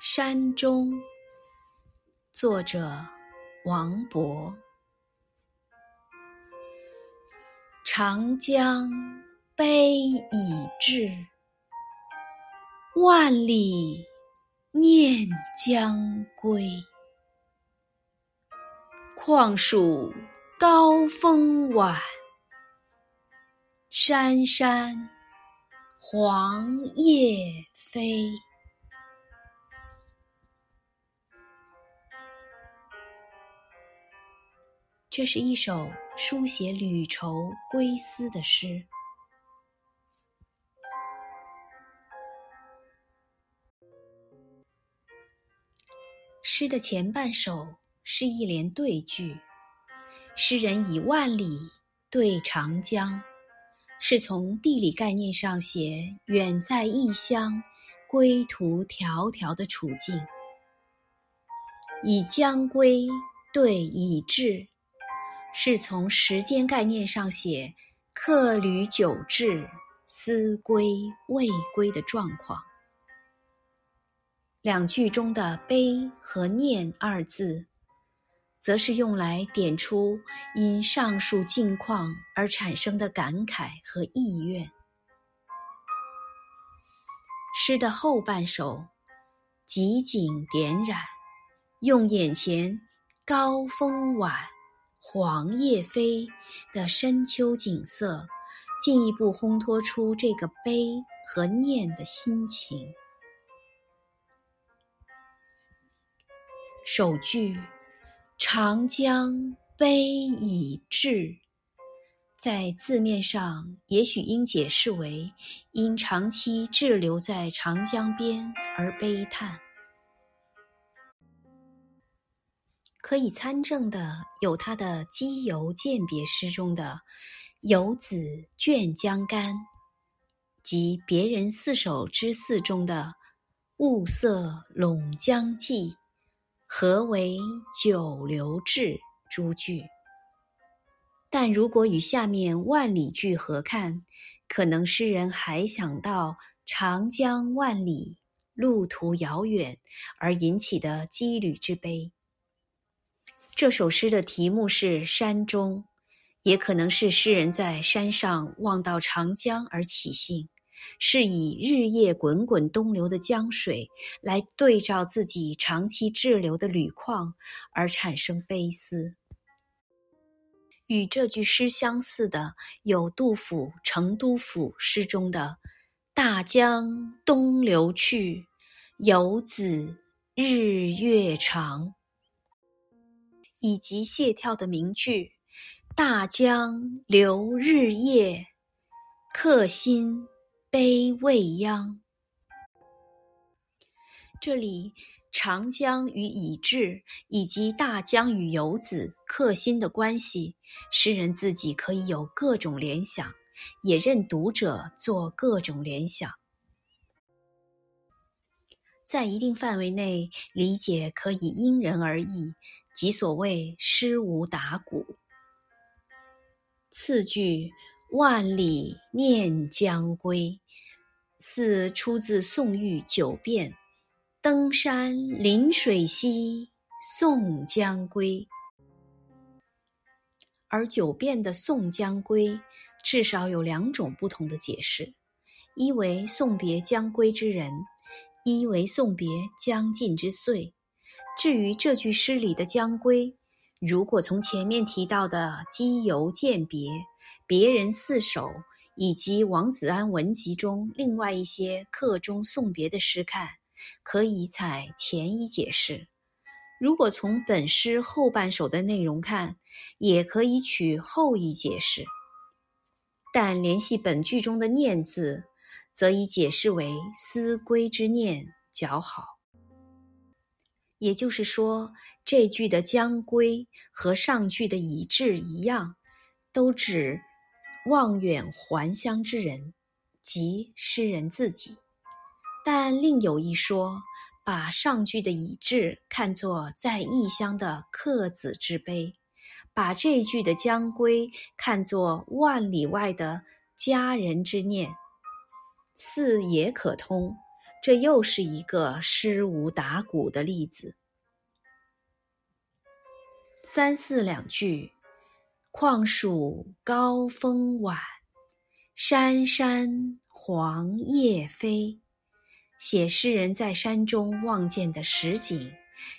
山中，作者王勃。长江悲已滞，万里念将归。况属高风晚，山山黄叶飞。这是一首书写旅愁归思的诗。诗的前半首是一联对句，诗人以万里对长江，是从地理概念上写远在异乡、归途迢迢的处境；以将归对已至。是从时间概念上写客旅久至、思归未归的状况。两句中的“悲”和“念”二字，则是用来点出因上述境况而产生的感慨和意愿。诗的后半首，集景点染，用眼前高峰晚。黄叶飞的深秋景色，进一步烘托出这个悲和念的心情。首句“长江悲已滞”，在字面上也许应解释为因长期滞留在长江边而悲叹。可以参证的有他的《基游鉴别诗》中的“游子倦江干”，及别人四首之四中的“雾色陇江际，何为久留滞”诸句。但如果与下面万里句合看，可能诗人还想到长江万里，路途遥远而引起的羁旅之悲。这首诗的题目是《山中》，也可能是诗人在山上望到长江而起兴，是以日夜滚滚东流的江水来对照自己长期滞留的旅况而产生悲思。与这句诗相似的有杜甫《成都府》诗中的“大江东流去，游子日月长”。以及谢眺的名句“大江流日夜，客心悲未央”。这里长江与已至，以及大江与游子、客心的关系，诗人自己可以有各种联想，也任读者做各种联想。在一定范围内理解，可以因人而异。即所谓诗无打鼓。次句“万里念将归”，似出自宋玉《九变》：“登山临水兮，送将归。”而《九变》的“送将归”，至少有两种不同的解释：一为送别将归之人，一为送别将尽之岁。至于这句诗里的“将归”，如果从前面提到的《基游饯别》、别人四首以及王子安文集中另外一些客中送别的诗看，可以采前一解释；如果从本诗后半首的内容看，也可以取后一解释。但联系本句中的“念”字，则以解释为思归之念较好。也就是说，这句的“将归”和上句的“已至”一样，都指望远还乡之人，即诗人自己。但另有一说，把上句的“已至”看作在异乡的客子之悲，把这句的“将归”看作万里外的家人之念，似也可通。这又是一个诗无打鼓的例子。三四两句，况属高风晚，山山黄叶飞。写诗人在山中望见的实景，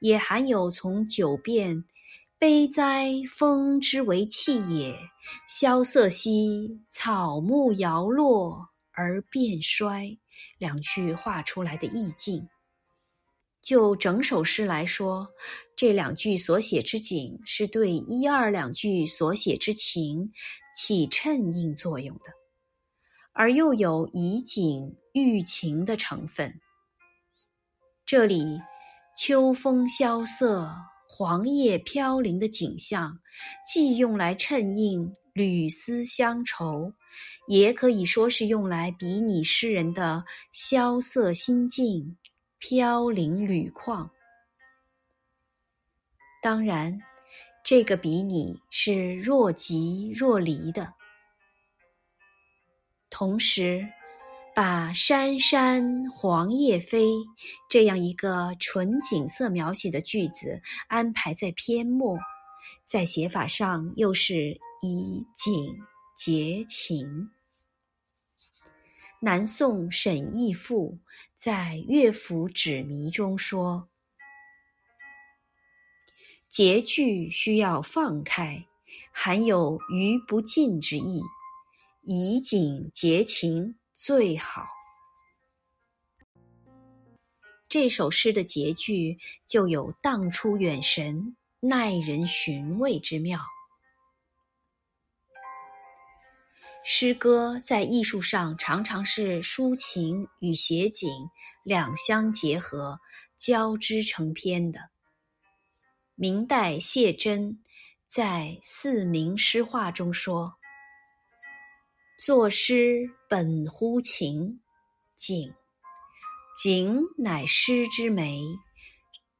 也含有从九变“悲哉风之为气也，萧瑟兮草木摇落而变衰”两句画出来的意境。就整首诗来说，这两句所写之景是对一二两句所写之情起衬应作用的。而又有以景喻情的成分。这里秋风萧瑟、黄叶飘零的景象，既用来衬映缕丝乡愁，也可以说是用来比拟诗人的萧瑟心境、飘零缕况。当然，这个比拟是若即若离的。同时，把“山山黄叶飞”这样一个纯景色描写的句子安排在篇末，在写法上又是以景结情。南宋沈亦富在《乐府指迷》中说：“结句需要放开，含有余不尽之意。”以景结情最好。这首诗的结句就有荡出远神、耐人寻味之妙。诗歌在艺术上常常是抒情与写景两相结合、交织成篇的。明代谢真在《四明诗话》中说。作诗本乎情，景，景乃诗之美，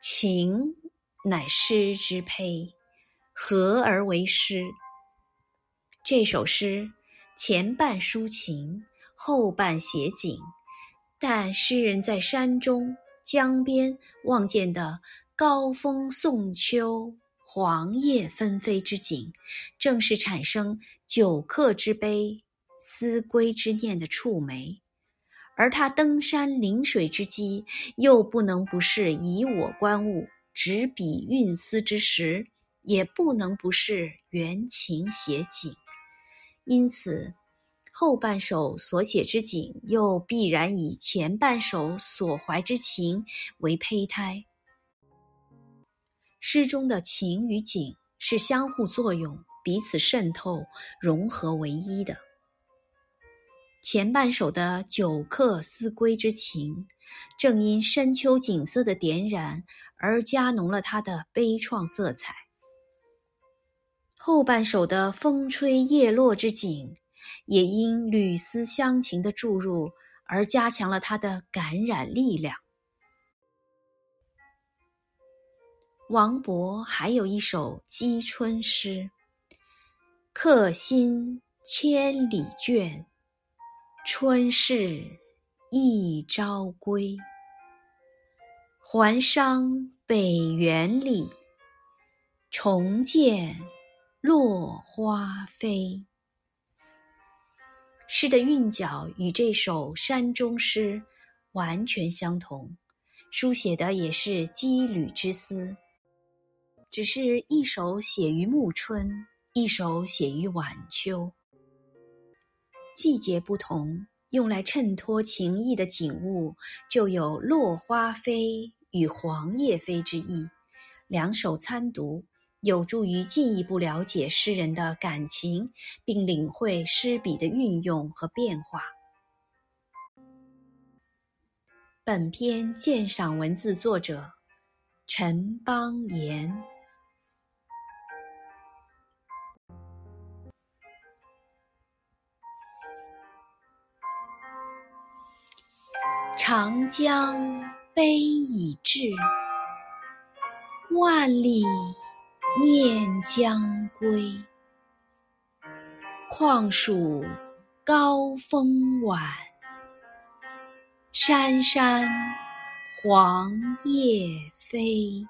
情乃诗之胚，合而为诗。这首诗前半抒情，后半写景，但诗人在山中江边望见的高峰送秋、黄叶纷飞之景，正是产生久客之悲。思归之念的触媒，而他登山临水之机，又不能不是以我观物、执笔运思之时，也不能不是缘情写景。因此，后半首所写之景，又必然以前半首所怀之情为胚胎。诗中的情与景是相互作用、彼此渗透、融合为一的。前半首的久客思归之情，正因深秋景色的点染而加浓了它的悲怆色彩；后半首的风吹叶落之景，也因缕丝乡情的注入而加强了它的感染力量。王勃还有一首击春诗：“客心千里倦。”春事一朝归，还伤北园里，重见落花飞。诗的韵脚与这首山中诗完全相同，书写的也是羁旅之思，只是一首写于暮春，一首写于晚秋。季节不同，用来衬托情意的景物就有落花飞与黄叶飞之意。两首参读，有助于进一步了解诗人的感情，并领会诗笔的运用和变化。本篇鉴赏文字作者陈邦彦。长江悲已滞，万里念将归。况属高风晚，山山黄叶飞。